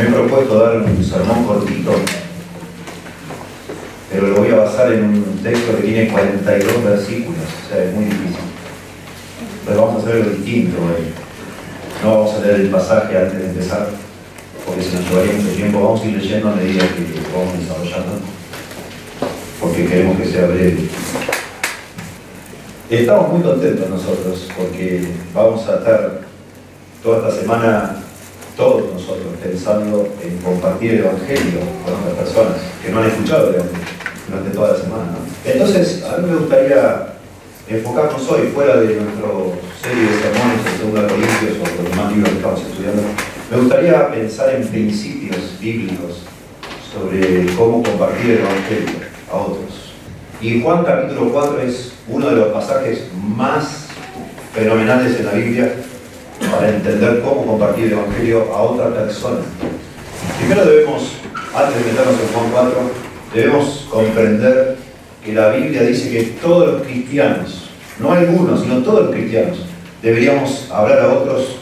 Me he propuesto dar un sermón cortito, pero lo voy a basar en un texto que tiene 42 versículos, o sea, es muy difícil. Pero vamos a hacer algo distinto hoy. No vamos a leer el pasaje antes de empezar, porque se nos llevaría mucho tiempo. Vamos a ir leyendo a medida que vamos desarrollando, porque queremos que sea breve. Estamos muy contentos nosotros, porque vamos a estar toda esta semana todos nosotros pensando en compartir el Evangelio con otras personas que no han escuchado Evangelio durante toda la semana. Entonces, a mí me gustaría enfocarnos hoy, fuera de nuestra serie de sermones en 2 Corintios o los demás libros que estamos estudiando, me gustaría pensar en principios bíblicos sobre cómo compartir el Evangelio a otros. Y Juan capítulo 4 es uno de los pasajes más fenomenales en la Biblia para entender cómo compartir el Evangelio a otra persona. Primero debemos, antes de meternos en Juan 4, debemos comprender que la Biblia dice que todos los cristianos, no algunos, sino todos los cristianos, deberíamos hablar a otros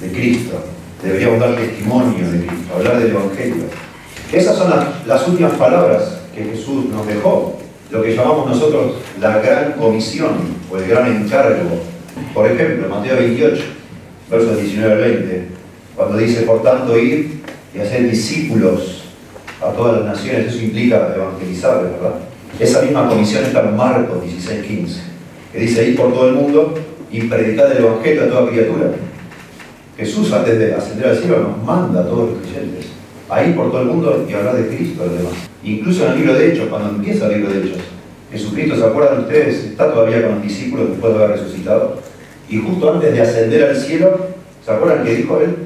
de Cristo, deberíamos dar testimonio de Cristo, hablar del Evangelio. Esas son las, las últimas palabras que Jesús nos dejó, lo que llamamos nosotros la gran comisión o el gran encargo por ejemplo, Mateo 28, versos 19 al 20, cuando dice, por tanto, ir y hacer discípulos a todas las naciones, eso implica evangelizar, ¿verdad? Esa misma comisión está en Marcos 16, 15, que dice, ir por todo el mundo y predicar el Evangelio a toda criatura. Jesús, antes de ascender al cielo, nos manda a todos los creyentes a ir por todo el mundo y hablar de Cristo a los demás. Incluso en el libro de Hechos, cuando empieza el libro de Hechos, Jesucristo, ¿se acuerdan ustedes? Está todavía con los discípulos después de haber resucitado y justo antes de ascender al cielo, ¿se acuerdan qué dijo él?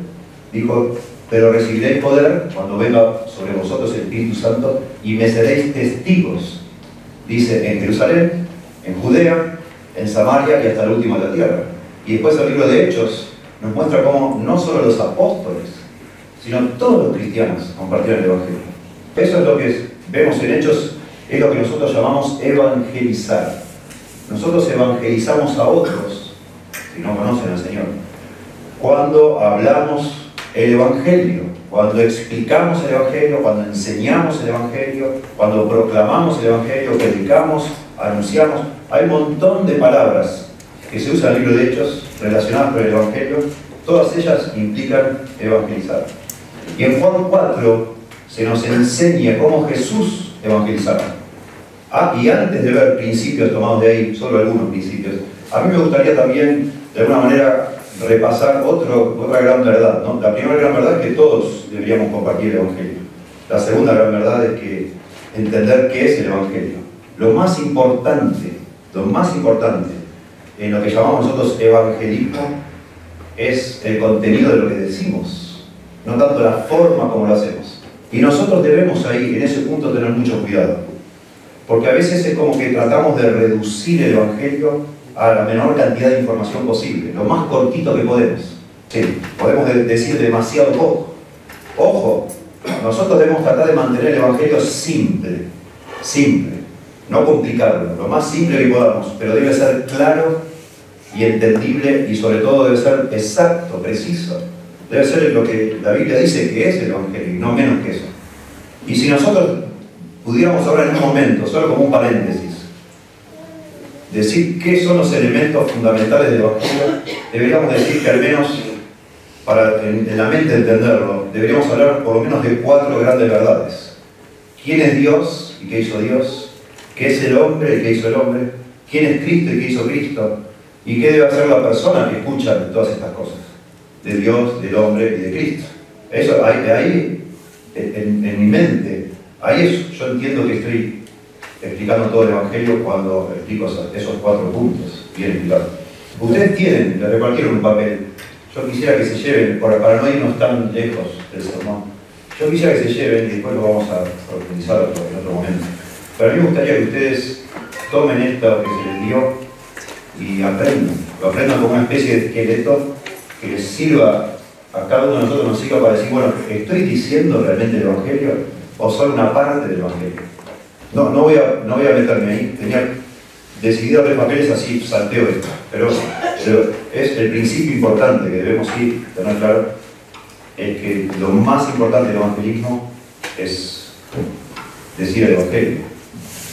Dijo, pero recibiréis poder cuando venga sobre vosotros el Espíritu Santo y me seréis testigos, dice, en Jerusalén, en Judea, en Samaria y hasta el último de la tierra. Y después el libro de Hechos nos muestra cómo no solo los apóstoles, sino todos los cristianos compartieron el Evangelio. Eso es lo que vemos en Hechos, es lo que nosotros llamamos evangelizar. Nosotros evangelizamos a otros si no conocen al Señor. Cuando hablamos el Evangelio, cuando explicamos el Evangelio, cuando enseñamos el Evangelio, cuando proclamamos el Evangelio, predicamos, anunciamos, hay un montón de palabras que se usan en el libro de Hechos relacionadas con el Evangelio, todas ellas implican evangelizar. Y en Juan 4 se nos enseña cómo Jesús evangelizaba. Ah, y antes de ver principios tomados de ahí, solo algunos principios, a mí me gustaría también de alguna manera repasar otro, otra gran verdad. ¿no? La primera gran verdad es que todos deberíamos compartir el Evangelio. La segunda gran verdad es que entender qué es el Evangelio. Lo más importante, lo más importante en lo que llamamos nosotros evangelismo es el contenido de lo que decimos, no tanto la forma como lo hacemos. Y nosotros debemos ahí, en ese punto, tener mucho cuidado. Porque a veces es como que tratamos de reducir el Evangelio a la menor cantidad de información posible, lo más cortito que podemos. Sí, podemos decir demasiado poco. Ojo, nosotros debemos tratar de mantener el Evangelio simple, simple, no complicarlo, lo más simple que podamos, pero debe ser claro y entendible y sobre todo debe ser exacto, preciso. Debe ser lo que la Biblia dice que es el Evangelio, y no menos que eso. Y si nosotros pudiéramos ahora en un momento, solo como un paréntesis, decir qué son los elementos fundamentales del Evangelio, deberíamos decir que al menos, para en, la mente entenderlo, deberíamos hablar por lo menos de cuatro grandes verdades. ¿Quién es Dios y qué hizo Dios? ¿Qué es el hombre y qué hizo el hombre? ¿Quién es Cristo y qué hizo Cristo? ¿Y qué debe hacer la persona que escucha todas estas cosas? De Dios, del hombre y de Cristo. Eso, ahí, en, en mi mente, ahí es, yo entiendo que estoy explicando todo el Evangelio cuando explico esos cuatro puntos, bien explicados. Ustedes tienen, les repartieron un papel. Yo quisiera que se lleven, para no irnos tan lejos del sermón, yo quisiera que se lleven y después lo vamos a profundizar en otro momento. Pero a mí me gustaría que ustedes tomen esto que se les dio y aprendan. Lo aprendan como una especie de esqueleto que les sirva, a cada uno de nosotros nos sirva para decir, bueno, ¿estoy diciendo realmente el Evangelio o soy una parte del Evangelio? No, no, voy a, no voy a meterme ahí. Tenía decidido abrir papeles así, salteo Pero, es el principio importante que debemos ir, tener claro. es que lo más importante del evangelismo es decir el evangelio.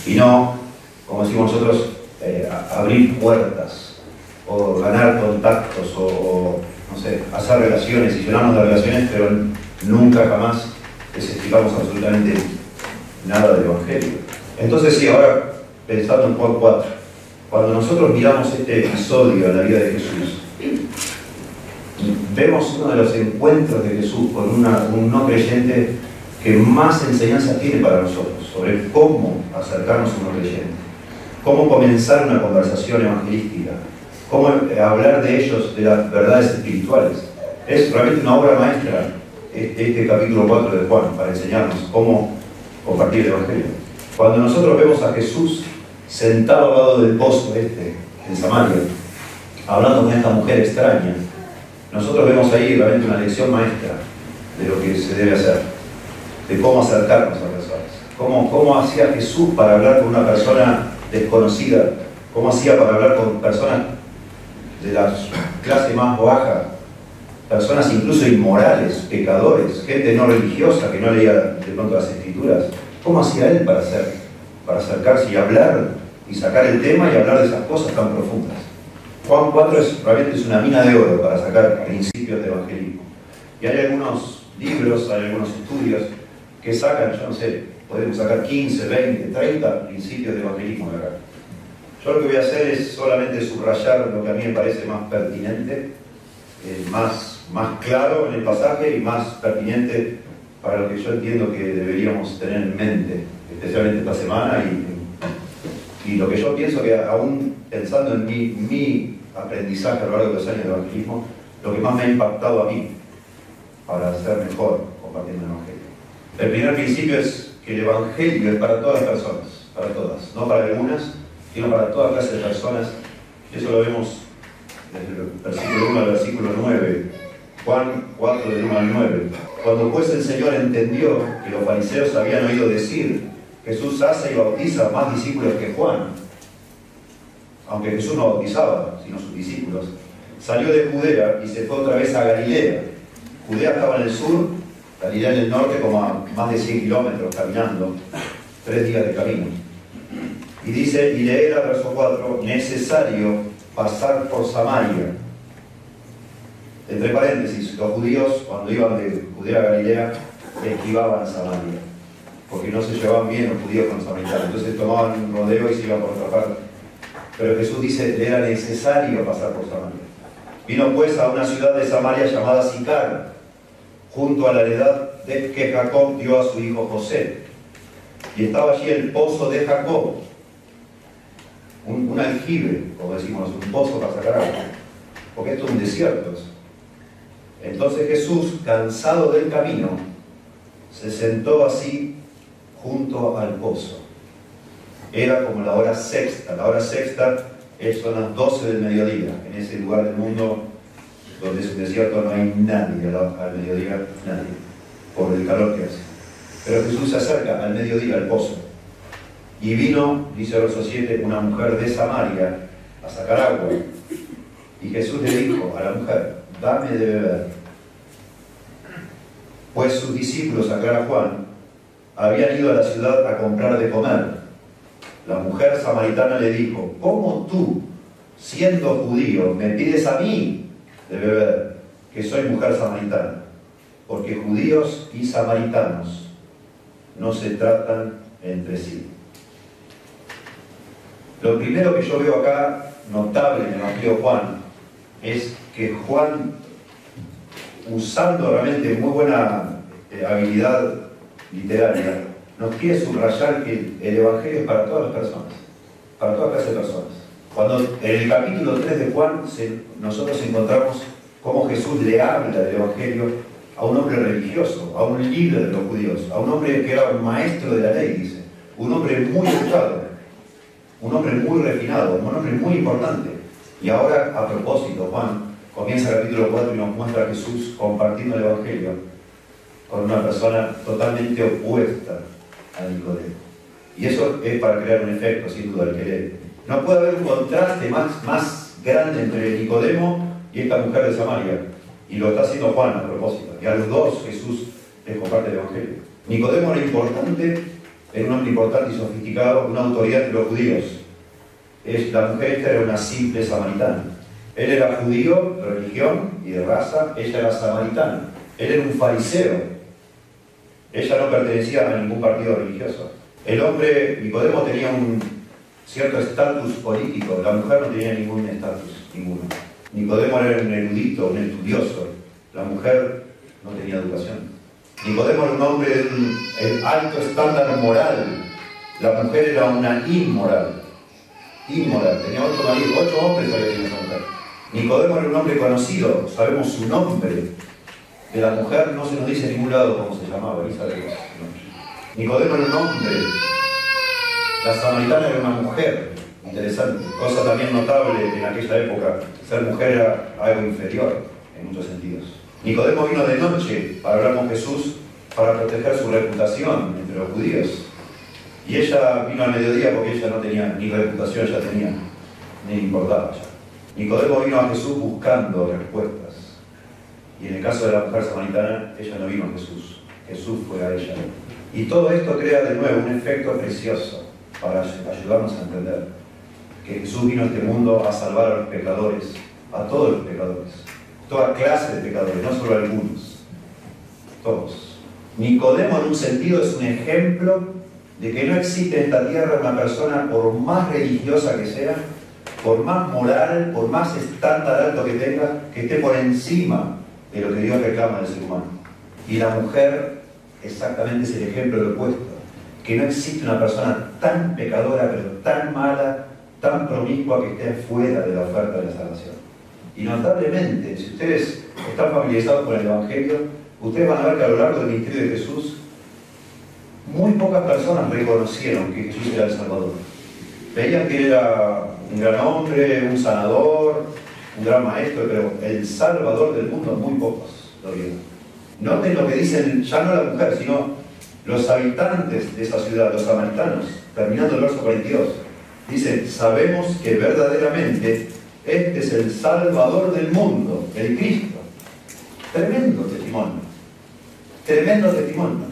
Y no, como decimos nosotros, eh, abrir puertas o ganar contactos o, no sé, hacer relaciones y llenarnos de relaciones, pero nunca jamás desestimamos absolutamente nada del evangelio. Entonces, sí, ahora pensando en Juan 4, cuando nosotros miramos este episodio en la vida de Jesús, vemos uno de los encuentros de Jesús con un no creyente que más enseñanza tiene para nosotros sobre cómo acercarnos a un no creyente, cómo comenzar una conversación evangelística, cómo hablar de ellos, de las verdades espirituales. Es realmente una obra maestra este, este capítulo 4 de Juan para enseñarnos cómo compartir el Evangelio. Cuando nosotros vemos a Jesús sentado al lado del pozo este, en Samaria, hablando con esta mujer extraña, nosotros vemos ahí realmente una lección maestra de lo que se debe hacer, de cómo acercarnos a personas, cómo, cómo hacía Jesús para hablar con una persona desconocida, cómo hacía para hablar con personas de la clase más baja, personas incluso inmorales, pecadores, gente no religiosa que no leía de pronto las escrituras. ¿Cómo hacía él para, hacer, para acercarse y hablar y sacar el tema y hablar de esas cosas tan profundas? Juan 4 es, realmente es una mina de oro para sacar principios de evangelismo. Y hay algunos libros, hay algunos estudios que sacan, yo no sé, podemos sacar 15, 20, 30 principios de evangelismo de acá. Yo lo que voy a hacer es solamente subrayar lo que a mí me parece más pertinente, eh, más, más claro en el pasaje y más pertinente para lo que yo entiendo que deberíamos tener en mente, especialmente esta semana y, y lo que yo pienso que aún pensando en mi, mi aprendizaje a lo largo de los años de evangelismo, lo que más me ha impactado a mí para ser mejor compartiendo el Evangelio. El primer principio es que el Evangelio es para todas las personas, para todas, no para algunas, sino para toda clase de personas. Eso lo vemos desde el versículo 1 al versículo 9, Juan 4 del 1 al 9. Cuando pues el Señor entendió que los fariseos habían oído decir, Jesús hace y bautiza más discípulos que Juan, aunque Jesús no bautizaba, sino sus discípulos, salió de Judea y se fue otra vez a Galilea. Judea estaba en el sur, Galilea en el norte, como a más de 100 kilómetros caminando, tres días de camino. Y dice, y leer el verso 4, necesario pasar por Samaria. Entre paréntesis, los judíos cuando iban de Judea a Galilea esquivaban Samaria, porque no se llevaban bien los judíos con los entonces tomaban un rodeo y se iban por otra parte. Pero Jesús dice, le era necesario pasar por Samaria. Vino pues a una ciudad de Samaria llamada Sicar, junto a la heredad que Jacob dio a su hijo José. Y estaba allí el pozo de Jacob, un, aljibe, como decimos, un pozo para sacar agua, porque esto es un desierto. Entonces Jesús, cansado del camino, se sentó así junto al pozo era como la hora sexta. La hora sexta son las 12 del mediodía. En ese lugar del mundo donde es un desierto no hay nadie al mediodía, nadie, por el calor que hace. Pero Jesús se acerca al mediodía al pozo. Y vino, dice el verso 7, una mujer de Samaria a sacar agua. Y Jesús le dijo a la mujer, dame de beber. Pues sus discípulos, aclara Juan, habían ido a la ciudad a comprar de comer. La mujer samaritana le dijo, ¿cómo tú, siendo judío, me pides a mí de beber, que soy mujer samaritana? Porque judíos y samaritanos no se tratan entre sí. Lo primero que yo veo acá, notable en el Evangelio Juan, es que Juan, usando realmente muy buena eh, habilidad literaria, nos quiere subrayar que el Evangelio es para todas las personas, para todas clases de personas. Cuando en el capítulo 3 de Juan nosotros encontramos cómo Jesús le habla del Evangelio a un hombre religioso, a un líder de los judíos, a un hombre que era un maestro de la ley, dice, un hombre muy educado, un hombre muy refinado, un hombre muy importante. Y ahora, a propósito, Juan comienza el capítulo 4 y nos muestra a Jesús compartiendo el Evangelio con una persona totalmente opuesta a Nicodemo. Y eso es para crear un efecto, sin duda, el que No puede haber un contraste más, más grande entre Nicodemo y esta mujer de Samaria. Y lo está haciendo Juan a propósito. Y a los dos Jesús les comparte el Evangelio. Nicodemo era importante, era un hombre importante y sofisticado, una autoridad de los judíos. La mujer esta era una simple samaritana. Él era judío religión y de raza, ella era samaritana. Él era un fariseo. Ella no pertenecía a ningún partido religioso. El hombre, Nicodemo, tenía un cierto estatus político, la mujer no tenía ningún estatus, ninguno. Nicodemo era un erudito, un estudioso, la mujer no tenía educación. Nicodemo era un hombre de un alto estándar moral, la mujer era una inmoral. Inmoral, tenía ocho hombres había tenido esa mujer. Nicodemo era un hombre conocido, sabemos su nombre. De la mujer no se nos dice en ningún lado cómo se llamaba, Nicodemo era un hombre. La samaritana era una mujer. Interesante. Cosa también notable en aquella época. Ser mujer era algo inferior en muchos sentidos. Nicodemo vino de noche para hablar con Jesús para proteger su reputación entre los judíos. Y ella vino al mediodía porque ella no tenía ni reputación, ya tenía, ni importaba. Nicodemo vino a Jesús buscando respuestas. Y en el caso de la mujer samaritana, ella no vino a Jesús, Jesús fue a ella. Y todo esto crea de nuevo un efecto precioso para ayudarnos a entender que Jesús vino a este mundo a salvar a los pecadores, a todos los pecadores, toda clase de pecadores, no solo algunos, todos. Nicodemo en un sentido es un ejemplo de que no existe en esta tierra una persona, por más religiosa que sea, por más moral, por más estándar alto que tenga, que esté por encima de lo que Dios reclama del ser humano. Y la mujer exactamente es el ejemplo opuesto, que no existe una persona tan pecadora, pero tan mala, tan promiscua que esté fuera de la oferta de la salvación. Y notablemente, si ustedes están familiarizados con el Evangelio, ustedes van a ver que a lo largo del ministerio de Jesús, muy pocas personas reconocieron que Jesús era el Salvador. Veían que era un gran hombre, un sanador, un gran maestro, pero el Salvador del mundo muy pocos lo vieron. Noten lo que dicen, ya no la mujer, sino los habitantes de esa ciudad, los samaritanos, terminando el verso 42. Dice, sabemos que verdaderamente este es el Salvador del mundo, el Cristo. Tremendo testimonio. Tremendo testimonio.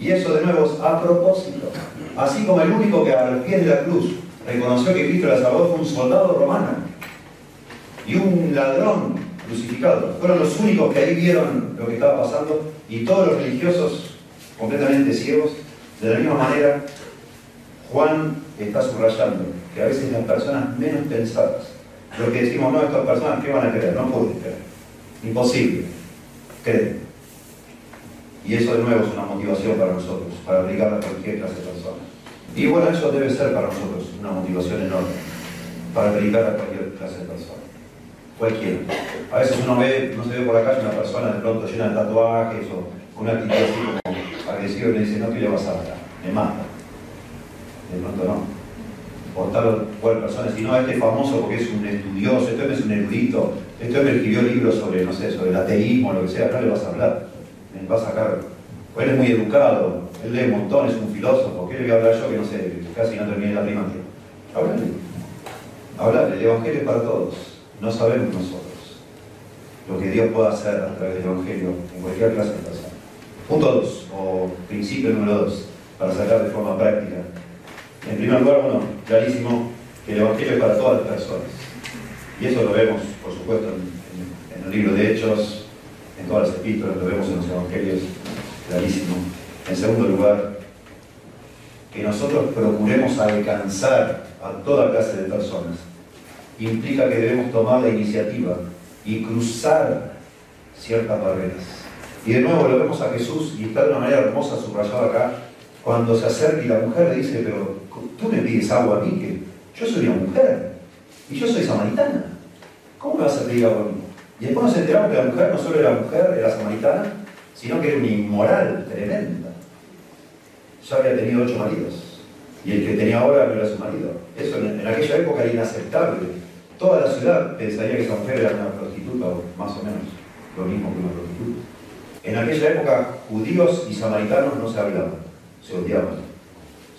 Y eso de nuevo es a propósito. Así como el único que a los pies de la cruz reconoció que Cristo era Salvador fue un soldado romano y un ladrón crucificado. Fueron los únicos que ahí vieron lo que estaba pasando y todos los religiosos completamente ciegos. De la misma manera, Juan está subrayando que a veces las personas menos pensadas, lo que decimos, no, estas personas, ¿qué van a creer? No pueden creer. Imposible. Creen. Y eso de nuevo es una motivación para nosotros, para aplicar a cualquier clase de personas. Y bueno, eso debe ser para nosotros una motivación enorme, para predicar a cualquier clase de personas. Cualquiera. A veces uno ve, no se ve por la calle una persona de pronto llena de tatuajes o una actitud así como agresiva y le dice, no, ¿qué le vas a matar? Me mata. De pronto no por tal cual persona, sino este es famoso porque es un estudioso, este es un erudito, este hombre escribió libros sobre, no sé, sobre el ateísmo, lo que sea, no le vas a hablar, le vas a sacar, pues él es muy educado, él lee un montón, es un filósofo, ¿qué le voy a hablar yo que no sé, casi no terminé la primaria? Háblale, háblale, el Evangelio es para todos, no sabemos nosotros lo que Dios puede hacer a través del Evangelio en cualquier clase de persona. Punto 2, o principio número 2, para sacar de forma práctica en primer lugar, bueno, clarísimo que el Evangelio es para todas las personas. Y eso lo vemos, por supuesto, en, el libro de Hechos, en todas las epístolas, lo vemos en los Evangelios, clarísimo. En segundo lugar, que nosotros procuremos alcanzar a toda clase de personas implica que debemos tomar la iniciativa y cruzar ciertas barreras. Y de nuevo lo vemos a Jesús y está de una manera hermosa subrayado acá, cuando se acerca y la mujer le dice, pero tú me pides agua a mí, que yo soy una mujer y yo soy samaritana. ¿Cómo me vas a pedir agua a mí? Y después nos enteramos que la mujer no solo era mujer, era samaritana, sino que era una inmoral tremenda. Ya había tenido ocho maridos. Y el que tenía ahora no era su marido. Eso en, aquella época era inaceptable. Toda la ciudad pensaría que esa mujer era una prostituta, o más o menos lo mismo que una prostituta. En aquella época, judíos y samaritanos no se hablaban, se odiaban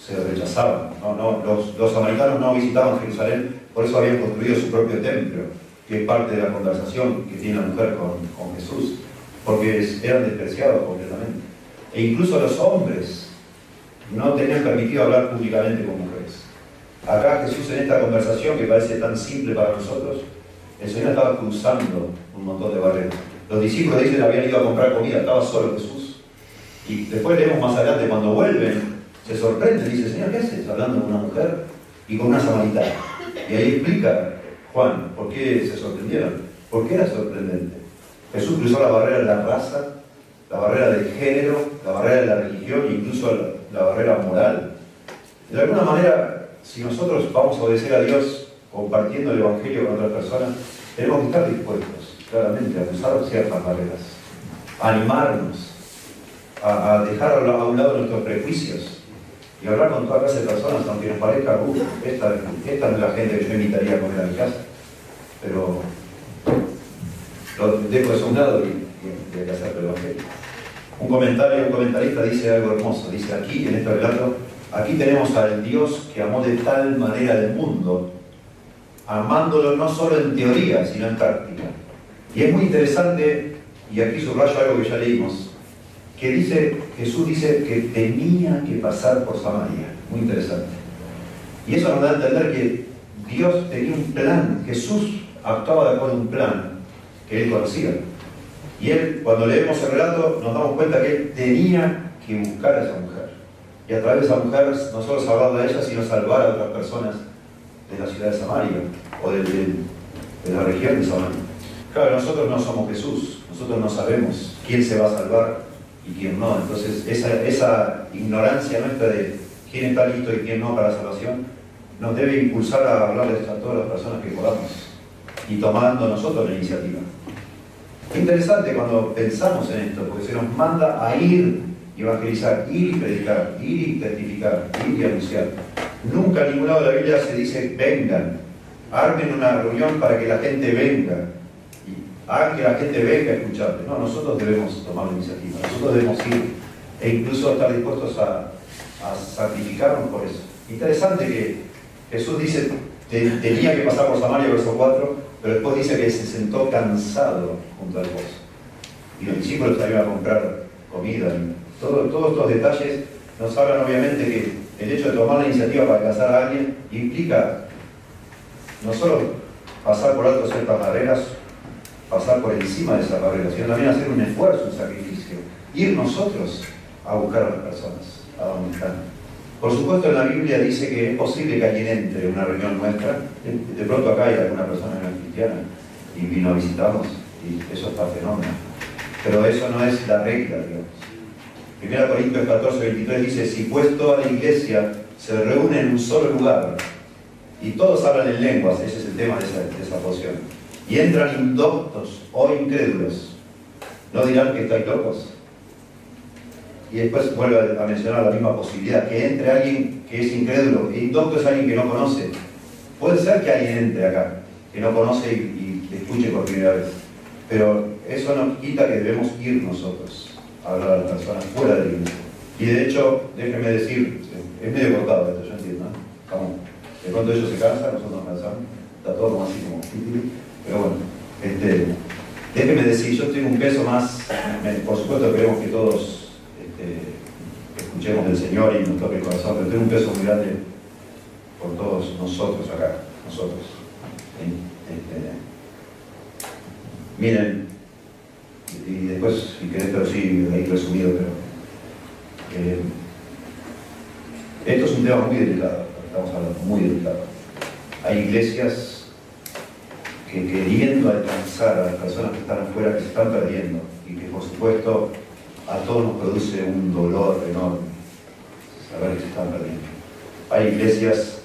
se rechazaban. No, no, los, los, samaritanos no visitaban Jerusalén, por eso habían construido su propio templo. que es parte de la conversación que tiene la mujer con, con Jesús, porque eran despreciados completamente. E incluso los hombres no tenían permitido hablar públicamente con mujeres. Acá Jesús en esta conversación que parece tan simple para nosotros, el Señor estaba cruzando un montón de barreras. Los discípulos dicen habían ido a comprar comida, estaba solo Jesús. Y después leemos más adelante, cuando vuelven, se sorprende, dice, Señor, ¿qué haces? Hablando con una mujer y con una samaritana. Y ahí explica Juan por qué se sorprendieron. ¿Por qué era sorprendente? Jesús cruzó la barrera de la raza, la barrera del género, la barrera de la religión incluso la, barrera moral. De alguna manera, si nosotros vamos a obedecer a Dios compartiendo el Evangelio con otras personas, tenemos que estar dispuestos, claramente, a cruzar ciertas barreras, a animarnos, a, dejar a un lado nuestros prejuicios y hablar con toda clase de personas, aunque nos parezca, esta, esta es la gente que yo invitaría a comer a mi casa, pero lo dejo eso a un lado y, y hacer el Evangelio. Un comentario, un comentarista dice algo hermoso, dice aquí, en este relato, aquí tenemos al Dios que amó de tal manera el mundo, amándolo no solo en teoría, sino en práctica. Y es muy interesante, y aquí subrayo algo que ya leímos, que dice, Jesús dice que tenía que pasar por Samaria. Muy interesante. Y eso nos da a entender que Dios tenía un plan, Jesús actuaba de acuerdo a un plan que él conocía. Y él, cuando leemos el relato, nos damos cuenta que él tenía que buscar a esa mujer. Y a través de esa mujer no solo salvar a ella, sino salvar a otras personas de la ciudad de Samaria o de, la región de Samaria. Claro, nosotros no somos Jesús, nosotros no sabemos quién se va a salvar y quién no. Entonces, esa, esa ignorancia nuestra de quién está listo y quién no para la salvación, nos debe impulsar a hablarles a todas las personas que podamos y tomando nosotros la iniciativa. Es interesante cuando pensamos en esto, porque se nos manda a ir evangelizar, ir y predicar, ir y testificar, ir y anunciar. Nunca en ningún lado de la Biblia se dice vengan, armen una reunión para que la gente venga, y hagan que la gente venga a escucharte. No, nosotros debemos tomar la iniciativa, nosotros debemos ir e incluso estar dispuestos a, a sacrificarnos por eso. Interesante que Jesús dice, tenía que pasar por Samaria, verso 4, pero después dice que se sentó cansado junto al pozo. Y los discípulos salieron a comprar comida. todos estos detalles nos hablan obviamente que el hecho de tomar la iniciativa para alcanzar a alguien implica no solo pasar por alto ciertas barreras, pasar por encima de esas barreras, sino también hacer un esfuerzo, un sacrificio, ir nosotros a buscar a las personas, a donde están. Por supuesto, en la Biblia dice que es posible que alguien entre en una reunión nuestra. De, pronto acá hay alguna persona que no cristiana y vino a visitarnos y eso está fenómeno. Pero eso no es la regla, digamos. Primera Corintios 14, 23 dice, si pues toda la iglesia se reúne en un solo lugar y todos hablan en lenguas, ese es el tema de esa, de y entran indoctos o incrédulos, ¿no dirán que estáis locos? Y después vuelve a mencionar la misma posibilidad, que entre alguien que es incrédulo, e indocto es alguien que no conoce. Puede ser que alguien entre acá, que no conoce y, escuche por primera vez, pero eso no quita que debemos ir nosotros a hablar a las personas fuera de la iglesia. Y de hecho, déjenme decir, es medio cortado esto, yo entiendo, ¿no? de pronto ellos se cansan, nosotros nos cansamos, está todo como así como... Pero bueno, este, déjenme decir, yo tengo un peso más, por supuesto queremos que todos escuchemos del Señor y nos toque el corazón, pero tiene un peso muy grande por todos nosotros acá, nosotros. Este, miren, y después, si querés, pero sí, ahí resumido, pero eh, esto es un tema muy delicado, estamos hablando, muy delicado. Hay iglesias que queriendo alcanzar a las personas que están afuera, que se están perdiendo, y que por supuesto a todos nos produce un dolor enorme saber que se están perdiendo. Hay iglesias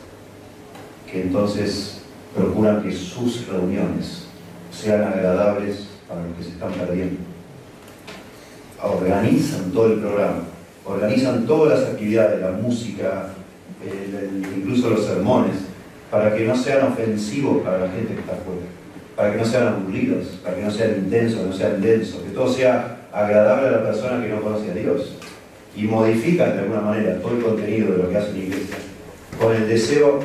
que entonces procuran que sus reuniones sean agradables para los que se están perdiendo. Organizan todo el programa, organizan todas las actividades, la música, incluso los sermones, para que no sean ofensivos para la gente que está afuera, para que no sean aburridos, para que no sean intensos, no sean densos, que todo sea agradable a la persona que no conoce a Dios. Y modifican de alguna manera todo el contenido de lo que hace la iglesia con el deseo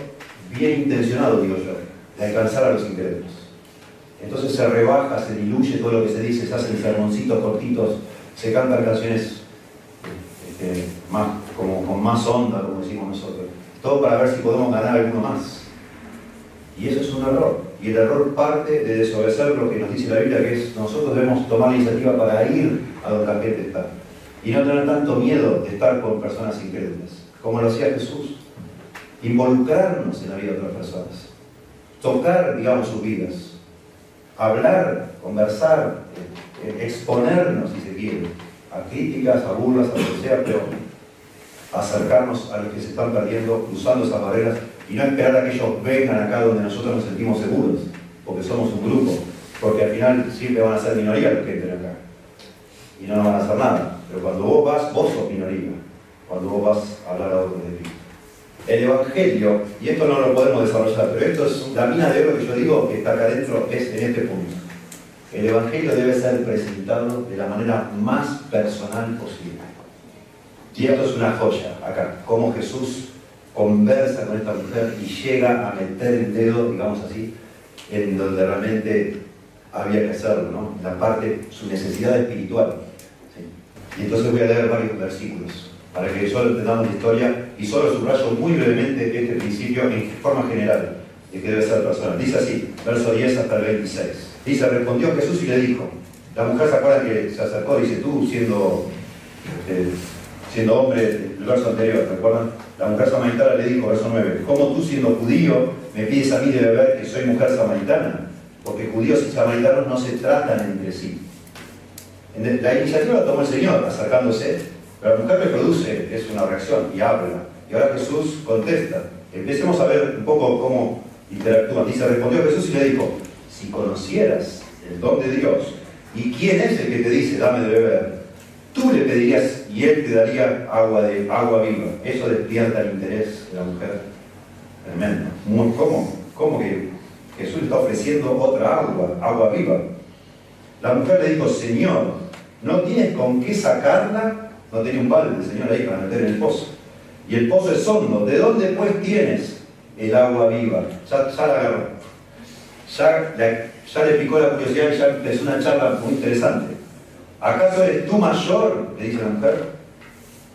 bien intencionado, digo yo, de alcanzar a los incrédulos. Entonces se rebaja, se diluye todo lo que se dice, se hacen sermoncitos cortitos, se cantan canciones este, más, como, con más onda, como decimos nosotros. Todo para ver si podemos ganar alguno más. Y eso es un error. Y el error parte de desobedecer lo que nos dice la Biblia, que es nosotros debemos tomar la iniciativa para ir a donde la gente está. Y no tener tanto miedo de estar con personas incrédulas, como lo hacía Jesús. Involucrarnos en la vida de otras personas. Tocar, digamos, sus vidas. Hablar, conversar, eh, exponernos, si se quiere, a críticas, a burlas, a lo que sea, pero acercarnos a los que se están perdiendo, cruzando esas barreras y no esperar a que ellos vengan acá donde nosotros nos sentimos seguros, porque somos un grupo, porque al final siempre van a ser minoría los que entren acá y no nos van a hacer nada. Pero cuando vos vas, vos sos minoría, cuando vos vas a hablar a otros de ti. El Evangelio, y esto no lo podemos desarrollar, pero esto es la mina de oro que yo digo que está acá adentro, es en este punto. El Evangelio debe ser presentado de la manera más personal posible. Y esto es una joya acá, cómo Jesús conversa con esta mujer y llega a meter el dedo, digamos así, en donde realmente había que hacerlo, ¿no? La parte, su necesidad espiritual. Y entonces voy a leer varios versículos para que solo entendamos la historia y solo subrayo muy brevemente este principio en forma general de que debe ser personal. Dice así, verso 10 hasta el 26. Dice, respondió Jesús y le dijo, la mujer se acuerda que se acercó, dice, tú siendo, eh, siendo hombre, el verso anterior, ¿recuerdan? La mujer samaritana le dijo, verso 9, ¿cómo tú siendo judío me pides a mí de beber que soy mujer samaritana? Porque judíos y samaritanos no se tratan entre sí. La iniciativa la tomó el Señor acercándose, pero la mujer reproduce, es una reacción y habla. Y ahora Jesús contesta. Empecemos a ver un poco cómo interactúan. Dice, respondió Jesús y le dijo, si conocieras el don de Dios y quién es el que te dice, dame de beber, tú le pedirías y él te daría agua, de, agua viva. Eso despierta el interés de la mujer. Tremendo. ¿Cómo? ¿Cómo que Jesús está ofreciendo otra agua, agua viva? La mujer le dijo, Señor, ¿no tienes con qué sacarla? No tenía un balde Señor ahí para meter en el pozo. Y el pozo es hondo. ¿De dónde pues tienes el agua viva? Ya, ya la agarró. Ya, ya le picó la curiosidad y ya empezó una charla muy interesante. ¿Acaso eres tú mayor, le dice la mujer,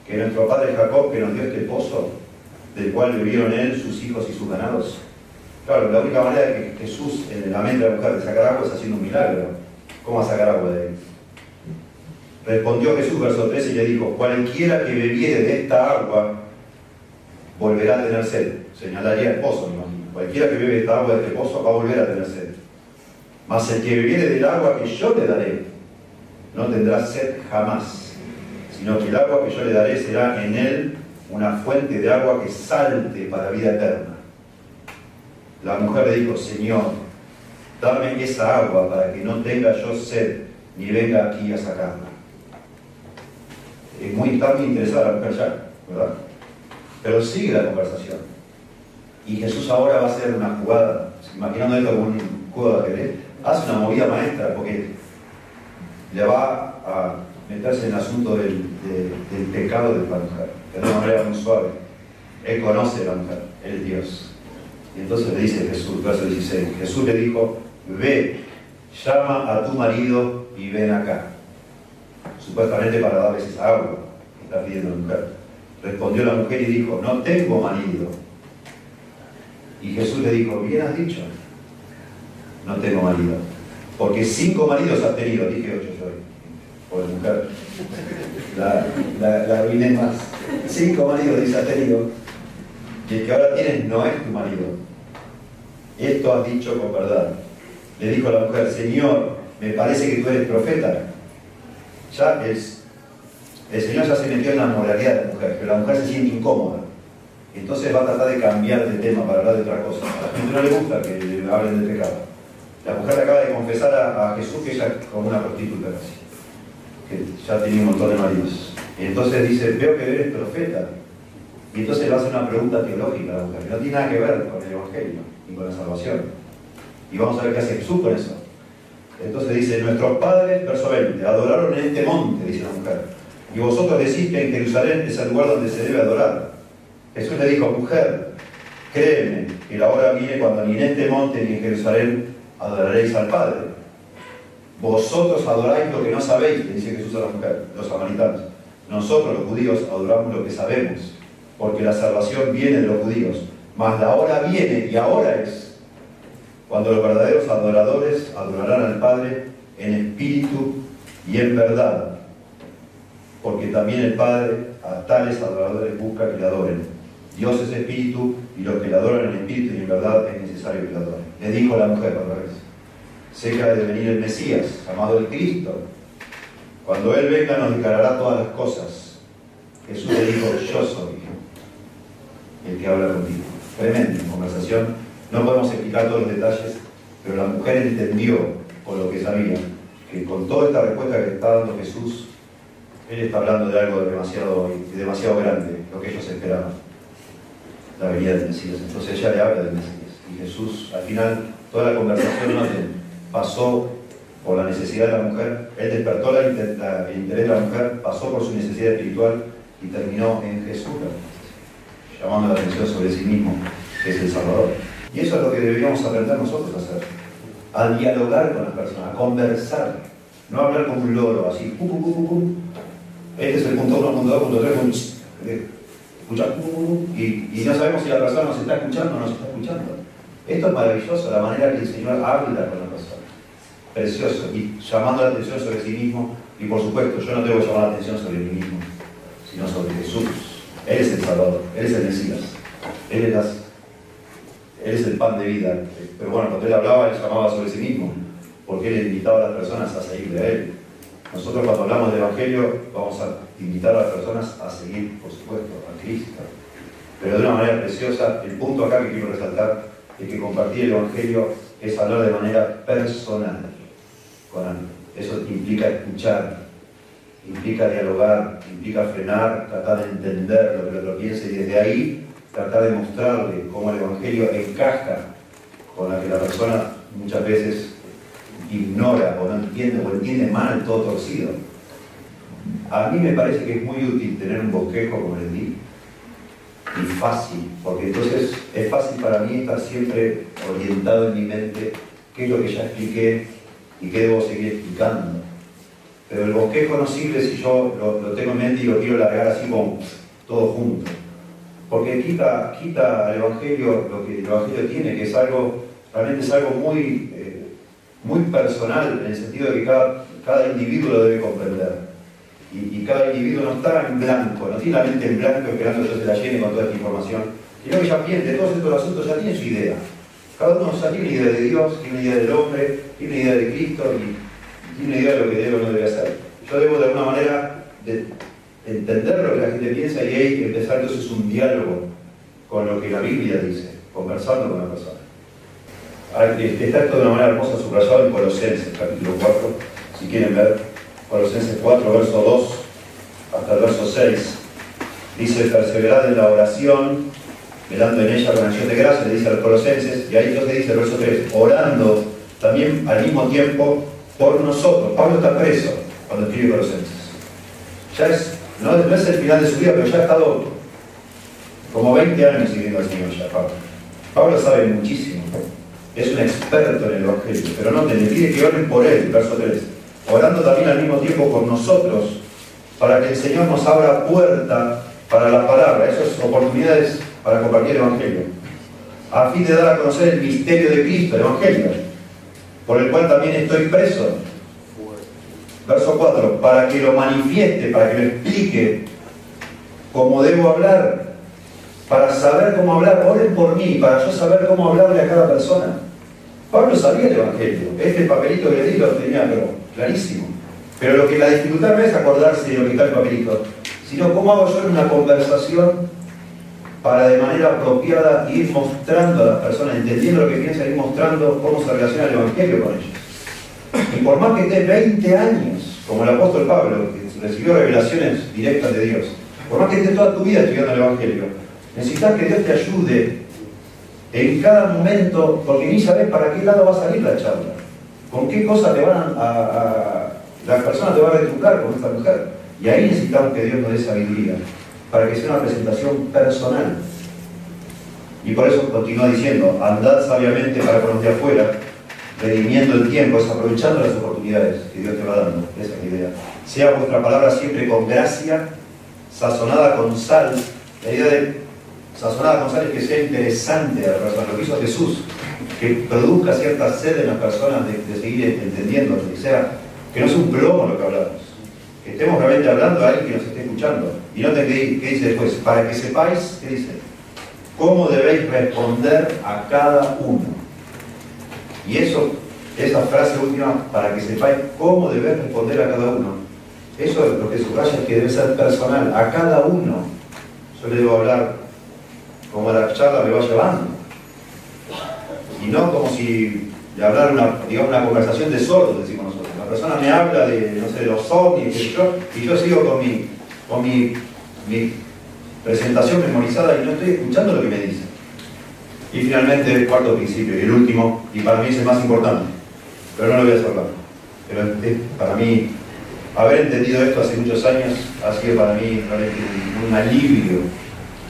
que nuestro padre Jacob que nos dio este pozo, del cual vivieron él, sus hijos y sus ganados? Claro, la única manera de que Jesús, en la mente de la mujer, de sacar agua es haciendo un milagro. ¿Cómo sacar agua de él? Respondió Jesús, verso 13, y le dijo, cualquiera que bebiere de esta agua volverá a tener sed. Señalaría el pozo, me imagino. Cualquiera que bebe esta agua de este pozo va a volver a tener sed. Mas el que bebiere del agua que yo le daré, no tendrá sed jamás, sino que el agua que yo le daré será en él una fuente de agua que salte para vida eterna. La mujer le dijo, Señor, dame esa agua para que no tenga yo sed ni venga aquí a sacarla. Es muy, está muy interesada la mujer ya, ¿verdad? Pero sigue la conversación. Y Jesús ahora va a hacer una jugada, imaginando esto como un juego de ajedrez, hace una movida maestra, porque le va a meterse en el asunto del, pecado de la mujer, de una manera muy suave. Él conoce a la mujer, es Dios. Y entonces le dice Jesús, verso 16, Jesús le dijo, ve, llama a tu marido y ven acá. Supuestamente para darles esa agua que está pidiendo la mujer. Respondió la mujer y dijo, no tengo marido. Y Jesús le dijo, bien has dicho, no tengo marido. Porque cinco maridos has tenido, dije ocho yo, por mujer. La, la, la arruiné más. Cinco maridos dice has tenido. Y el que ahora tienes no es tu marido. Esto has dicho con verdad. Le dijo la mujer, Señor, me parece que tú eres profeta. Ya es, el Señor ya se metió en la moralidad de la mujer, pero la mujer se siente incómoda. Entonces va a tratar de cambiar de tema para hablar de otra cosa. A la gente no le gusta que le hablen de pecado. La mujer acaba confesar a, Jesús que ella como una prostituta que ya tenía un montón de maridos. Entonces dice, veo que eres profeta. Y entonces le hace una pregunta teológica a la mujer, que no tiene nada que ver con el Evangelio ni con la salvación. Y vamos a ver qué hace Jesús con eso. Entonces dice, nuestros padres, verso 20, adoraron en este monte, dice la mujer. Y vosotros decís que en Jerusalén es el lugar donde se debe adorar. Jesús le dijo, mujer, créeme que la hora viene cuando ni en este monte ni en Jerusalén adoraréis al Padre. Vosotros adoráis lo que no sabéis, le dice Jesús a la mujer, los samaritanos. Nosotros los judíos adoramos lo que sabemos, porque la salvación viene de los judíos. Mas la hora viene y ahora es cuando los verdaderos adoradores adorarán al Padre en espíritu y en verdad, porque también el Padre a tales adoradores busca que le adoren. Dios es espíritu y los que le adoran en espíritu y en verdad necesario le dijo la mujer otra vez, sé que ha de venir el Mesías, llamado el Cristo. Cuando Él venga nos declarará todas las cosas. Jesús le dijo, yo soy el que habla contigo. Tremenda conversación. No podemos explicar todos los detalles, pero la mujer entendió, por lo que sabía, que con toda esta respuesta que está dando Jesús, Él está hablando de algo demasiado, demasiado grande, lo que ellos esperaban, la venida del Mesías. Entonces ella le habla del Mesías. Jesús, al final, toda la conversación, pasó por la necesidad de la mujer, Él despertó el interés de la mujer, pasó por su necesidad espiritual y terminó en Jesús llamando la atención sobre sí mismo, que es el Salvador. Y eso es lo que deberíamos aprender nosotros a hacer, a dialogar con las personas, a conversar, no hablar como un loro, así. Este es el punto 1, punto 2, punto 3, escuchar, y, y no sabemos si la persona nos está escuchando o no nos está escuchando. Esto es maravilloso, la manera que el Señor habla con la persona. Precioso, y llamando la atención sobre sí mismo, y por supuesto, yo no debo llamar la atención sobre mí mismo, sino sobre Jesús. Él es el Salvador, Él es el Mesías, Él es, él es el pan de vida. Pero bueno, cuando Él hablaba, Él llamaba sobre sí mismo, porque Él invitaba a las personas a seguirle a Él. Nosotros cuando hablamos del Evangelio vamos a invitar a las personas a seguir, por supuesto, a Cristo. Pero de una manera preciosa, el punto acá que quiero resaltar es que compartir el Evangelio es hablar de manera personal Eso implica escuchar, implica dialogar, implica frenar, tratar de entender lo que el otro piensa y desde ahí tratar de mostrarle cómo el Evangelio encaja con la que la persona muchas veces ignora o no entiende o entiende mal, todo torcido. A mí me parece que es muy útil tener un bosquejo, como les di, y fácil, porque entonces es fácil para mí estar siempre orientado en mi mente qué es lo que ya expliqué y qué debo seguir explicando. Pero el bosquejo no sirve si yo lo, tengo en mente y lo quiero largar así como todo junto. Porque quita, quita al Evangelio lo que el Evangelio tiene, que es algo, realmente es algo muy, eh, muy personal, en el sentido de que cada, cada individuo lo debe comprender y, cada individuo no está en blanco, no tiene la mente en blanco esperando que yo se la llene con toda esta información, sino que ya piensa, todos estos asuntos ya tiene su idea. Cada uno tiene una idea de Dios, tiene una idea del hombre, tiene una idea de Cristo y tiene una idea de lo que debe o no debe hacer. Yo debo de alguna manera de entender lo que la gente piensa y ahí empezar entonces un diálogo con lo que la Biblia dice, conversando con la persona. Está esto de una manera hermosa subrayado en Colosenses, capítulo 4, si quieren ver Colosenses 4, verso 2 hasta el verso 6. Dice, perseverad en la oración, velando en ella con acción de gracia, le dice a los colosenses, y ahí entonces dice el verso 3, orando también al mismo tiempo por nosotros. Pablo está preso cuando escribe Colosenses. Ya es, no, es el final de su vida, pero ya ha estado como 20 años siguiendo al Señor ya, Pablo. Pablo sabe muchísimo, es un experto en el Evangelio, pero no te le pide que oren por él, verso 3 orando también al mismo tiempo con nosotros, para que el Señor nos abra puerta para la palabra, esas oportunidades para compartir el Evangelio, a fin de dar a conocer el misterio de Cristo, el Evangelio, por el cual también estoy preso. Verso 4, para que lo manifieste, para que lo explique cómo debo hablar, para saber cómo hablar, oren por mí, para yo saber cómo hablarle a cada persona. Pablo sabía el Evangelio, este papelito que le di lo tenía, pero clarísimo. Pero lo que la dificultad no es acordarse de lo que está el papelito, sino cómo hago yo en una conversación para de manera apropiada ir mostrando a las personas, entendiendo lo que piensan, ir mostrando cómo se relaciona el Evangelio con ellos. Y por más que esté 20 años, como el apóstol Pablo, que recibió revelaciones directas de Dios, por más que esté toda tu vida estudiando el Evangelio, necesitas que Dios te ayude en cada momento, porque ni sabes para qué lado va a salir la charla con qué cosas te van a, la persona te va a retrucar con esta mujer. Y ahí necesitamos que Dios nos dé sabiduría, para que sea una presentación personal. Y por eso continúa diciendo, andad sabiamente para con los de afuera, redimiendo el tiempo, es aprovechando las oportunidades que Dios te va dando. Esa es la idea. Sea vuestra palabra siempre con gracia, sazonada con sal. La idea de sazonada con sal es que sea interesante a la persona. Lo que hizo Jesús, que produzca cierta sed en las personas de, seguir entendiendo, que sea, que no es un plomo lo que hablamos. Que estemos realmente hablando a alguien que nos esté escuchando. Y noten qué, qué dice después, para que sepáis, ¿qué dice? Cómo debéis responder a cada uno y eso, esa frase última, para que sepáis cómo debes responder a cada uno, eso es lo que subraya es que debe ser personal, a cada uno. Yo le debo hablar como la charla me va llevando. Y no como si le hablara una, digamos, una conversación de sordos, decimos nosotros. La persona me habla de, no sé, de los ovnis, y yo, y yo sigo con mi, con mi, mi presentación memorizada y no estoy escuchando lo que me dice. Y finalmente el cuarto principio, y el último, y para mí es el más importante, pero no lo voy a hablar. Pero para mí, haber entendido esto hace muchos años ha sido para mí realmente un, alivio,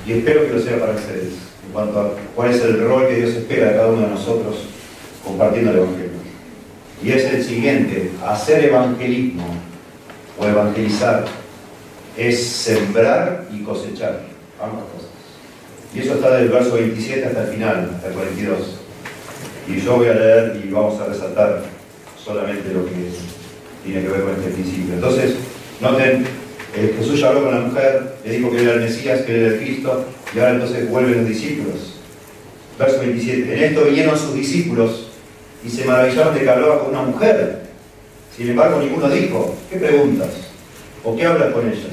y espero que lo sea para ustedes, cuanto a cuál es el rol que Dios espera de cada uno de nosotros compartiendo el Evangelio. Y es el siguiente, hacer evangelismo o evangelizar es sembrar y cosechar, ambas cosas. Y eso está del verso 27 hasta el final, hasta el 42. Y yo voy a leer y vamos a resaltar solamente lo que tiene que ver con este principio. Entonces, noten, eh, Jesús ya habló con la mujer, le dijo que era el Mesías, que era el Cristo, y ahora entonces vuelven los discípulos. Verso 27. En esto vinieron sus discípulos y se maravillaron de que hablaba con una mujer. Sin embargo, ninguno dijo, ¿qué preguntas? ¿O qué hablas con ella?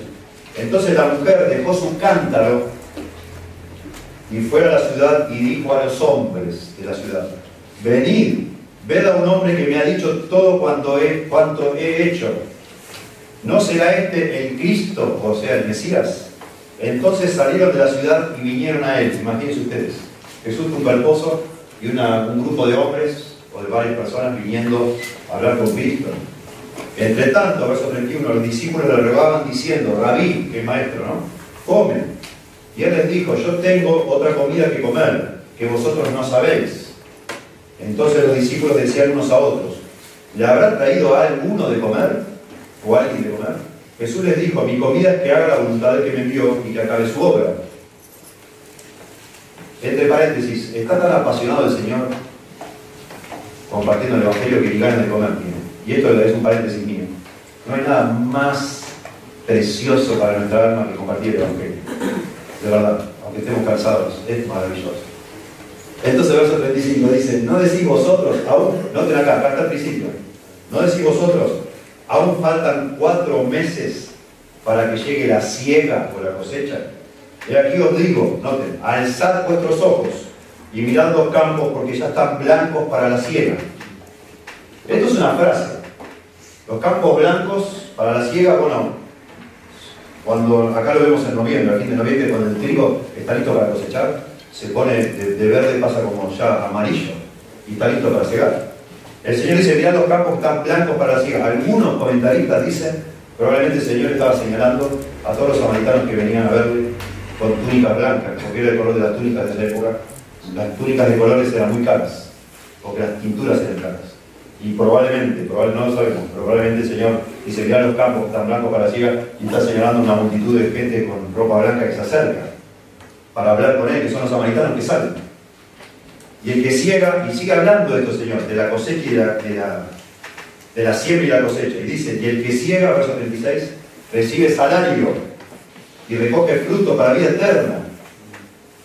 Entonces la mujer dejó su cántaro y fue a la ciudad y dijo a los hombres de la ciudad, venid, ved a un hombre que me ha dicho todo cuanto he, cuanto he hecho. ¿No será este el Cristo, o sea, el Mesías? Entonces salieron de la ciudad y vinieron a él. Imagínense ustedes, Jesús un al pozo y un grupo de hombres o de varias personas viniendo a hablar con Cristo. Entre tanto, verso 31, los discípulos le rogaban diciendo, Rabí, que es maestro, ¿no? Comen. Y él les dijo, yo tengo otra comida que comer, que vosotros no sabéis. Entonces los discípulos decían unos a otros, ¿le habrá traído a alguno de comer? ¿O alguien de comer? Jesús les dijo, mi comida es que haga la voluntad del que me envió y que acabe su obra. Entre paréntesis, está tan apasionado el Señor compartiendo el Evangelio que ni ganas de comer Y esto es un paréntesis mío. No hay nada más precioso para nuestra alma que compartir el Evangelio de verdad, aunque estemos cansados, es maravilloso. Entonces, verso 35 dice, no decís vosotros, aún, noten acá, acá está el principio, no decís vosotros, aún faltan cuatro meses para que llegue la siega o la cosecha. Y aquí os digo, noten, alzad vuestros ojos y mirad los campos porque ya están blancos para la siega. Esto es una frase. Los campos blancos para la siega, bueno, cuando acá lo vemos en noviembre, a fin de noviembre, cuando el trigo está listo para cosechar, se pone de, verde, pasa como ya amarillo y está listo para cegar. El Señor dice, mirad los campos están blancos para la Algunos comentaristas dicen, probablemente el Señor estaba señalando a todos los samaritanos que venían a verle con túnicas blancas, porque era el color de las túnicas de esa época. Las túnicas de colores eran muy caras, porque las tinturas eran caras. Y probablemente, probablemente no lo sabemos, probablemente el Señor dice, mira los campos están blancos para ciega y está señalando una multitud de gente con ropa blanca que se acerca para hablar con él, que son los samaritanos que salen. Y el que ciega, y sigue hablando de esto, Señor, de la cosecha y de la, de la, siembra y la cosecha. Y dice, y el que ciega, verso 36, recibe salario y recoge fruto para vida eterna,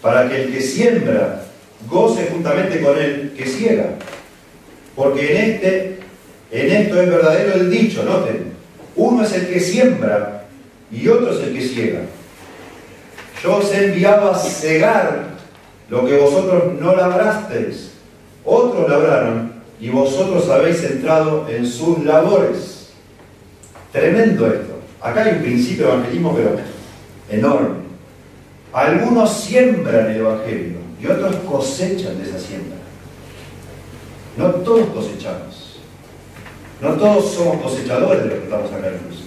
para que el que siembra goce juntamente con el que ciega. Porque en, este, en esto es verdadero el dicho, noten. Uno es el que siembra y otro es el que ciega. Yo os he enviado a cegar lo que vosotros no labrasteis. Otros labraron y vosotros habéis entrado en sus labores. Tremendo esto. Acá hay un principio de evangelismo, pero enorme. Algunos siembran el evangelio y otros cosechan de esa siembra. No todos cosechamos. No todos somos cosechadores de lo que estamos acá en.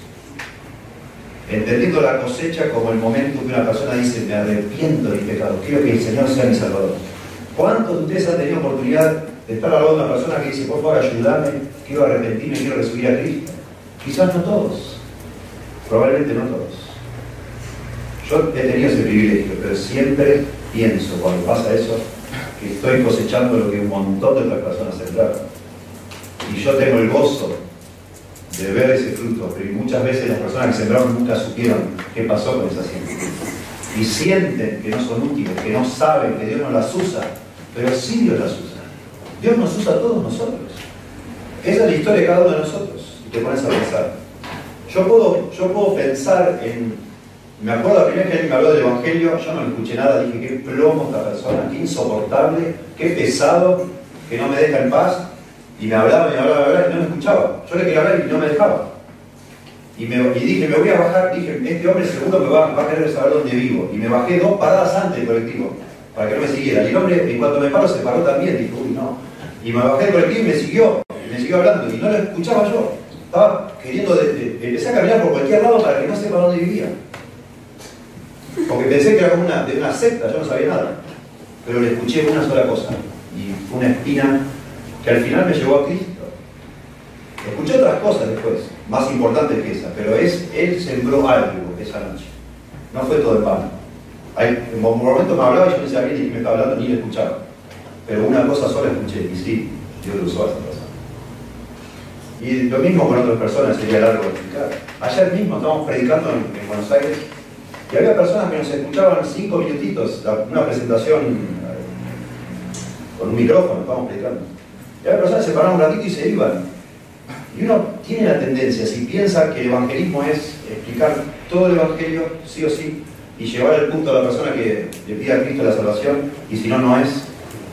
Entendiendo la cosecha como el momento que una persona dice, me arrepiento de mi pecado, quiero que el Señor sea mi Salvador. ¿Cuántos de ustedes han tenido oportunidad de estar al lado de una persona que dice, por favor, ayúdame, quiero arrepentirme, quiero recibir a Cristo. Quizás no todos, probablemente no todos. Yo he tenido ese privilegio, pero siempre pienso cuando pasa eso que estoy cosechando lo que un montón de otras personas sembraron. Y yo tengo el gozo de ver ese fruto, pero muchas veces las personas que sembraron nunca supieron qué pasó con esa siembra. Y sienten que no son útiles, que no saben, que Dios no las usa, pero sí Dios las usa. Dios nos usa a todos nosotros. Esa es la historia de cada uno de nosotros. Y te pones a pensar. Yo puedo, yo puedo pensar en me acuerdo la primera vez que alguien me habló del Evangelio, yo no le escuché nada, dije, qué plomo esta persona, qué insoportable, qué pesado, que no me deja en paz. Y me hablaba, me hablaba, hablaba y no me escuchaba. Yo le quería hablar y no me dejaba. Y, me, y dije, me voy a bajar, dije, este hombre seguro me va, va, a querer saber dónde vivo. Y me bajé dos paradas antes del colectivo, para que no me siguiera. Y el hombre, en cuanto me paro, se paró también, dije, uy, no. Y me bajé del colectivo y me siguió, y me siguió hablando, y no lo escuchaba yo. Estaba queriendo, de, de, empecé a caminar por cualquier lado para que no sepa dónde vivía. Porque pensé que era una, de una secta, yo no sabía nada. Pero le escuché una sola cosa. Y fue una espina que al final me llevó a Cristo. Escuché otras cosas después, más importantes que esa, pero es, él sembró algo esa noche. No fue todo el pan. en un momento me hablaba y yo no sabía ni me estaba hablando ni le escuchaba. Pero una cosa sola escuché, y sí, Dios lo usó a esa persona. Y lo mismo con otras personas, sería largo de explicar. Ayer mismo estábamos predicando en Buenos Aires y había personas que nos escuchaban cinco minutitos, una presentación eh, con un micrófono, estábamos predicando. Y había personas que se paraban un ratito y se iban. Y uno tiene la tendencia, si piensa que el evangelismo es explicar todo el evangelio, sí o sí, y llevar el punto a la persona que le pide a Cristo la salvación, y si no, no es,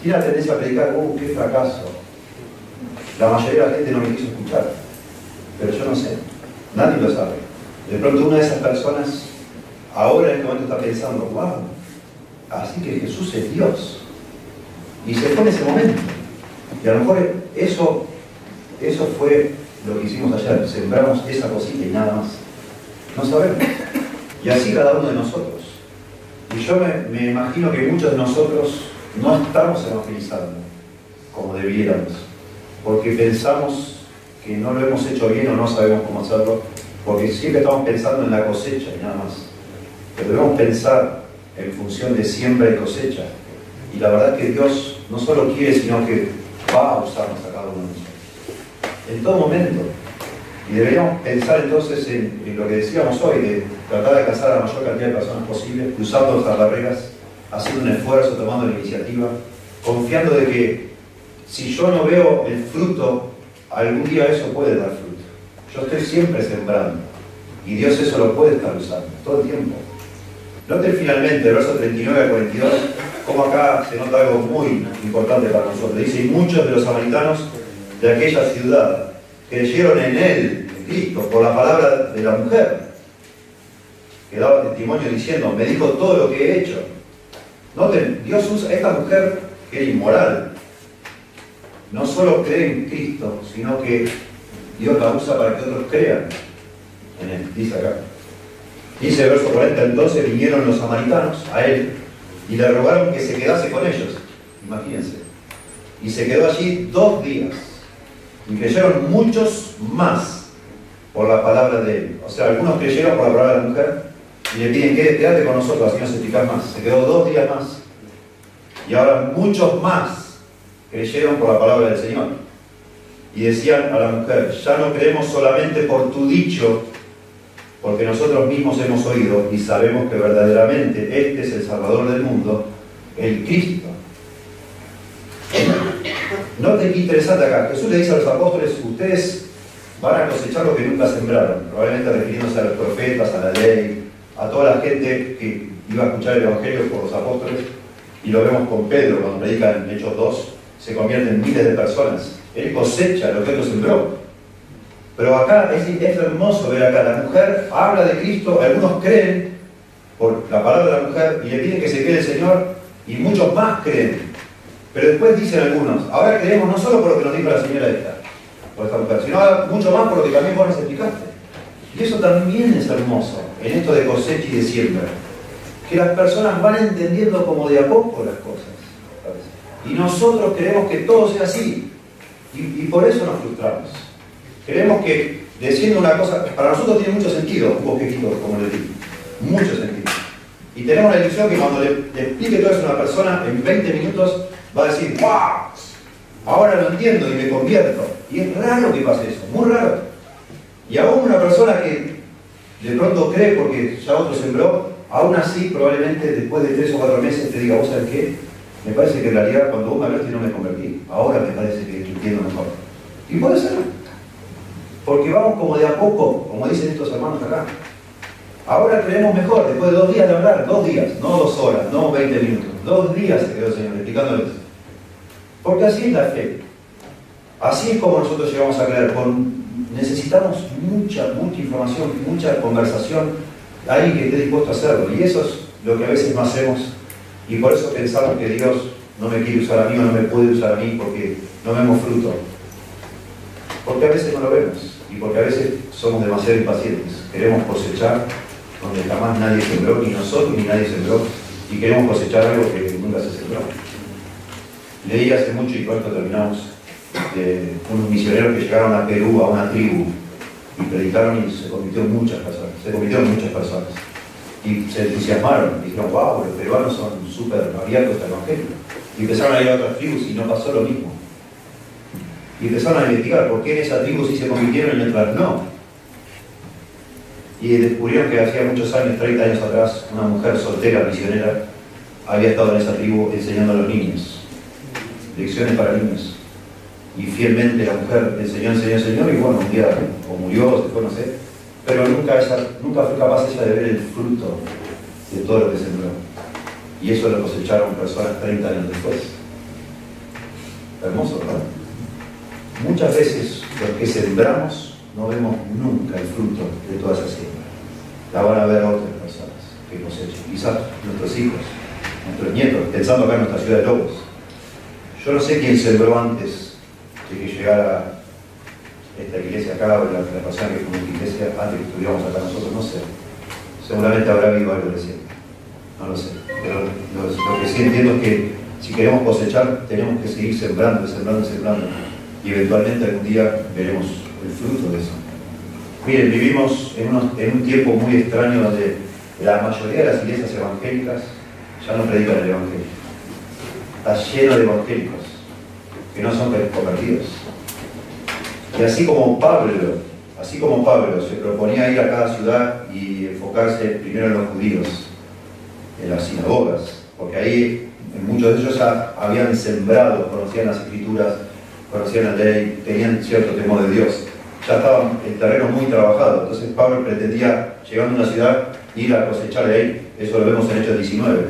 tiene la tendencia a predicar, ¡uh, qué fracaso! La mayoría de la gente no me quiso escuchar, pero yo no sé, nadie lo sabe. De pronto una de esas personas ahora en este momento está pensando, wow, así que Jesús es Dios. Y se fue en ese momento. Y a lo mejor eso, eso fue lo que hicimos ayer, sembramos esa cosita y nada más. No sabemos. Y así cada uno de nosotros. Y yo me, me imagino que muchos de nosotros no estamos evangelizando como debiéramos, porque pensamos que no lo hemos hecho bien o no sabemos cómo hacerlo, porque siempre estamos pensando en la cosecha y nada más. Pero debemos pensar en función de siembra y cosecha. Y la verdad que Dios no solo quiere, sino que va a usarnos a cada uno de nosotros. En todo momento. Y deberíamos pensar entonces en, lo que decíamos hoy, de tratar de alcanzar a la mayor cantidad de personas posible, usando nuestras barreras, haciendo un esfuerzo, tomando la iniciativa, confiando de que si yo no veo el fruto, algún día eso puede dar fruto. Yo estoy siempre sembrando. Y Dios eso lo puede estar usando, todo el tiempo. Noten finalmente, el verso 39 al 42, como acá se nota algo muy importante para nosotros. Dice, y muchos de los samaritanos de aquella ciudad creyeron en él, en Cristo, por la palabra de la mujer, que daba testimonio diciendo, me dijo todo lo que he hecho. Noten, Dios usa a esta mujer que era inmoral. No solo cree en Cristo, sino que Dios la usa para que otros crean en él, dice acá. Dice el verso 40, entonces vinieron los samaritanos a él y le rogaron que se quedase con ellos. Imagínense. Y se quedó allí dos días. Y creyeron muchos más por la palabra de él. O sea, algunos creyeron por la palabra de la mujer y le piden, quédate con nosotros, así nos explicar más. Se quedó dos días más. Y ahora muchos más creyeron por la palabra del Señor. Y decían a la mujer, ya no creemos solamente por tu dicho, porque nosotros mismos hemos oído y sabemos que verdaderamente este es el Salvador del mundo, el Cristo. Noten qué interesante acá. Jesús le dice a los apóstoles, ustedes van a cosechar lo que nunca sembraron, probablemente refiriéndose a los profetas, a la ley, a toda la gente que iba a escuchar el Evangelio por los apóstoles, y lo vemos con Pedro cuando predica en Hechos 2, se convierten en miles de personas. Él cosecha lo que otro sembró. Pero acá es, hermoso ver acá, la mujer habla de Cristo, algunos creen por la palabra de la mujer y le piden que se quede el Señor y muchos más creen. Pero después dicen algunos, ahora creemos no solo por lo que nos dijo la señora esta, por esta mujer, sino mucho más por lo que también vos nos explicaste. Y eso también es hermoso en esto de cosecha y de siembra. Que las personas van entendiendo como de a poco las cosas. Y nosotros queremos que todo sea así. Y por eso nos frustramos. Queremos que, diciendo una cosa, para nosotros tiene mucho sentido un poquito, como le digo. Mucho sentido. Y tenemos la ilusión que cuando le, le explique todo eso a una persona, en 20 minutos va a decir, ¡wow! Ahora lo entiendo y me convierto. Y es raro que pase eso, muy raro. Y aún una persona que de pronto cree porque ya otro sembró, aún así probablemente después de tres o cuatro meses te diga, ¿vos sabés qué? Me parece que en realidad cuando vos me hablaste no me convertí. Ahora me parece que entiendo mejor. Y puede ser. Porque vamos como de a poco, como dicen estos hermanos acá. Ahora creemos mejor, después de dos días de hablar, dos días, no dos horas, no 20 minutos, dos días se quedó el Señor explicándoles. Porque así es la fe. Así es como nosotros llegamos a creer. Necesitamos mucha, mucha información, mucha conversación, alguien que esté dispuesto a hacerlo. Y eso es lo que a veces no hacemos. Y por eso pensamos que Dios no me quiere usar a mí o no me puede usar a mí porque no vemos fruto. Porque a veces no lo vemos y porque a veces somos demasiado impacientes. Queremos cosechar donde jamás nadie sembró, ni nosotros ni nadie sembró, y queremos cosechar algo que nunca se sembró. Leí hace mucho y pronto terminamos de unos misioneros que llegaron a Perú, a una tribu, y predicaron y se convirtieron muchas personas, se convirtieron muchas personas. Y se entusiasmaron, y dijeron, wow, los peruanos son súper abiertos al Evangelio. Y empezaron a ir a otras tribus y no pasó lo mismo. Y empezaron a investigar por qué en esa tribu sí se convirtieron en otras no. Y descubrieron que hacía muchos años, 30 años atrás, una mujer soltera, misionera, había estado en esa tribu enseñando a los niños, lecciones para niños. Y fielmente la mujer enseñó, enseñó, enseñó, y bueno, un día o murió, o se fue, no sé, pero nunca, ella, nunca fue capaz ella de ver el fruto de todo lo que sembró. Y eso lo cosecharon personas 30 años después. Hermoso, ¿verdad? Muchas veces los que sembramos no vemos nunca el fruto de toda esa siembra. La van a ver otras personas que cosechan. Quizás nuestros hijos, nuestros nietos, pensando acá en nuestra ciudad de Lobos. Yo no sé quién sembró antes de que llegara esta iglesia acá, o la, la persona que fue iglesia antes que estuviéramos acá nosotros, no sé. Seguramente habrá habido algo reciente. No lo sé. Pero lo que sí entiendo es que si queremos cosechar, tenemos que seguir sembrando, sembrando, sembrando. Y eventualmente algún día veremos el fruto de eso. Miren, vivimos en, unos, en, un tiempo muy extraño donde la mayoría de las iglesias evangélicas ya no predican el Evangelio. Está lleno de evangélicos que no son convertidos. Y así como Pablo, así como Pablo se proponía ir a cada ciudad y enfocarse primero en los judíos, en las sinagogas, porque ahí muchos de ellos ya habían sembrado, conocían las escrituras, conocían la ley, tenían cierto temor de Dios. Ya estaba el terreno muy trabajado. Entonces Pablo pretendía, llegando a una ciudad, ir a cosechar de ahí. Eso lo vemos en Hechos 19.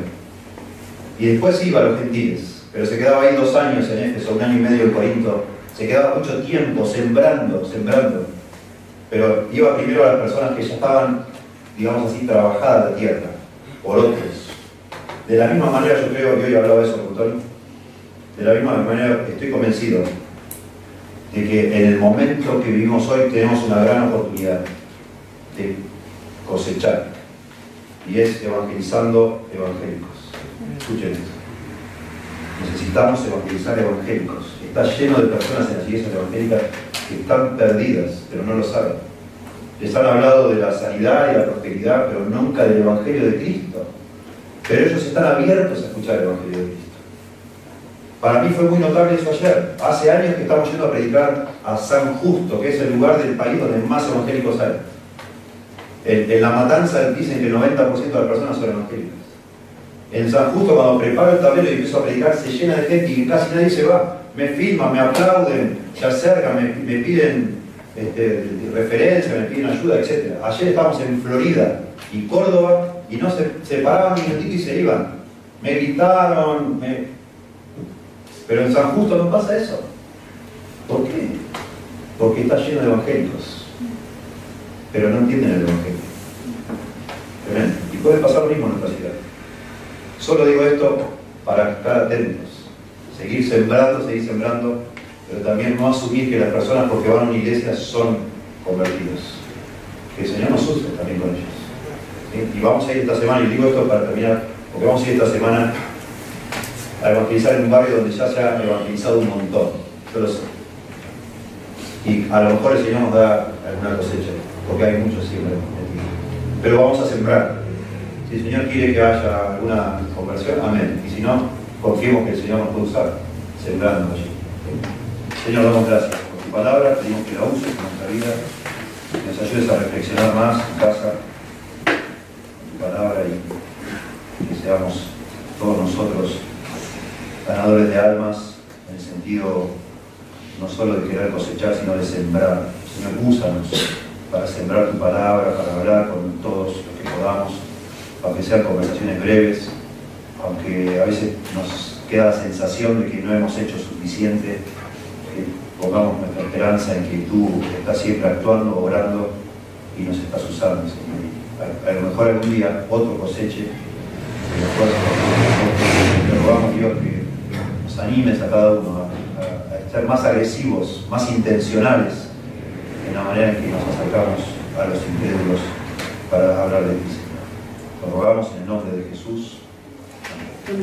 Y después iba a los gentiles, pero se quedaba ahí dos años en Éfeso, un año y medio en Corinto. Se quedaba mucho tiempo sembrando, sembrando. Pero iba primero a las personas que ya estaban, digamos así, trabajadas la tierra, por otros. De la misma manera, yo creo, que hoy hablaba de eso con de la misma manera estoy convencido de que en el momento que vivimos hoy tenemos una gran oportunidad de cosechar y es evangelizando evangélicos. Escuchen esto. Necesitamos evangelizar evangélicos. Está lleno de personas en las iglesias evangélicas que están perdidas, pero no lo saben. Les han hablado de la sanidad y la prosperidad, pero nunca del Evangelio de Cristo. Pero ellos están abiertos a escuchar el Evangelio de Cristo. Para mí fue muy notable eso ayer. Hace años que estamos yendo a predicar a San Justo, que es el lugar del país donde más evangélicos hay. En, la matanza dicen que el 90% de las personas son evangélicas. En San Justo, cuando preparo el tablero y empiezo a predicar, se llena de gente y casi nadie se va. Me filman, me aplauden, se acercan, me, me piden este, referencia, me piden ayuda, etc. Ayer estábamos en Florida y Córdoba y no se, se paraban un minutito y se iban. Me gritaron, me, pero en San Justo no pasa eso. ¿Por qué? Porque está lleno de evangélicos. Pero no entienden el evangelio. Y puede pasar lo mismo en nuestra ciudad. Solo digo esto para estar atentos. Seguir sembrando, seguir sembrando, pero también no asumir que las personas porque van a una iglesia son convertidos. Que el Señor nos use también con ellos. Y vamos a ir esta semana, y digo esto para terminar, porque vamos a ir esta semana a evangelizar en un barrio donde ya se ha evangelizado un montón. Yo lo sé. Y a lo mejor el Señor nos da alguna cosecha, porque hay muchos siempre. Pero vamos a sembrar. Si el Señor quiere que haya alguna conversión, amén. Y si no, confiemos que el Señor nos puede usar, sembrando allí. Señor, damos gracias por tu palabra, pedimos que la uses en nuestra vida, que nos ayudes a reflexionar más en casa, tu palabra y que seamos todos nosotros ganadores de almas en el sentido no solo de querer cosechar, sino de sembrar. Señor, úsanos para sembrar tu palabra, para hablar con todos los que podamos, aunque sean conversaciones breves, aunque a veces nos queda la sensación de que no hemos hecho suficiente, que pongamos nuestra esperanza en que tú estás siempre actuando, orando y nos estás usando. A, lo mejor algún día otro coseche, te rogamos Dios que animes a cada uno a, a ser más agresivos, más intencionales en la manera en que nos acercamos a los incrédulos para hablar de ti, Señor. Lo rogamos en el nombre de Jesús.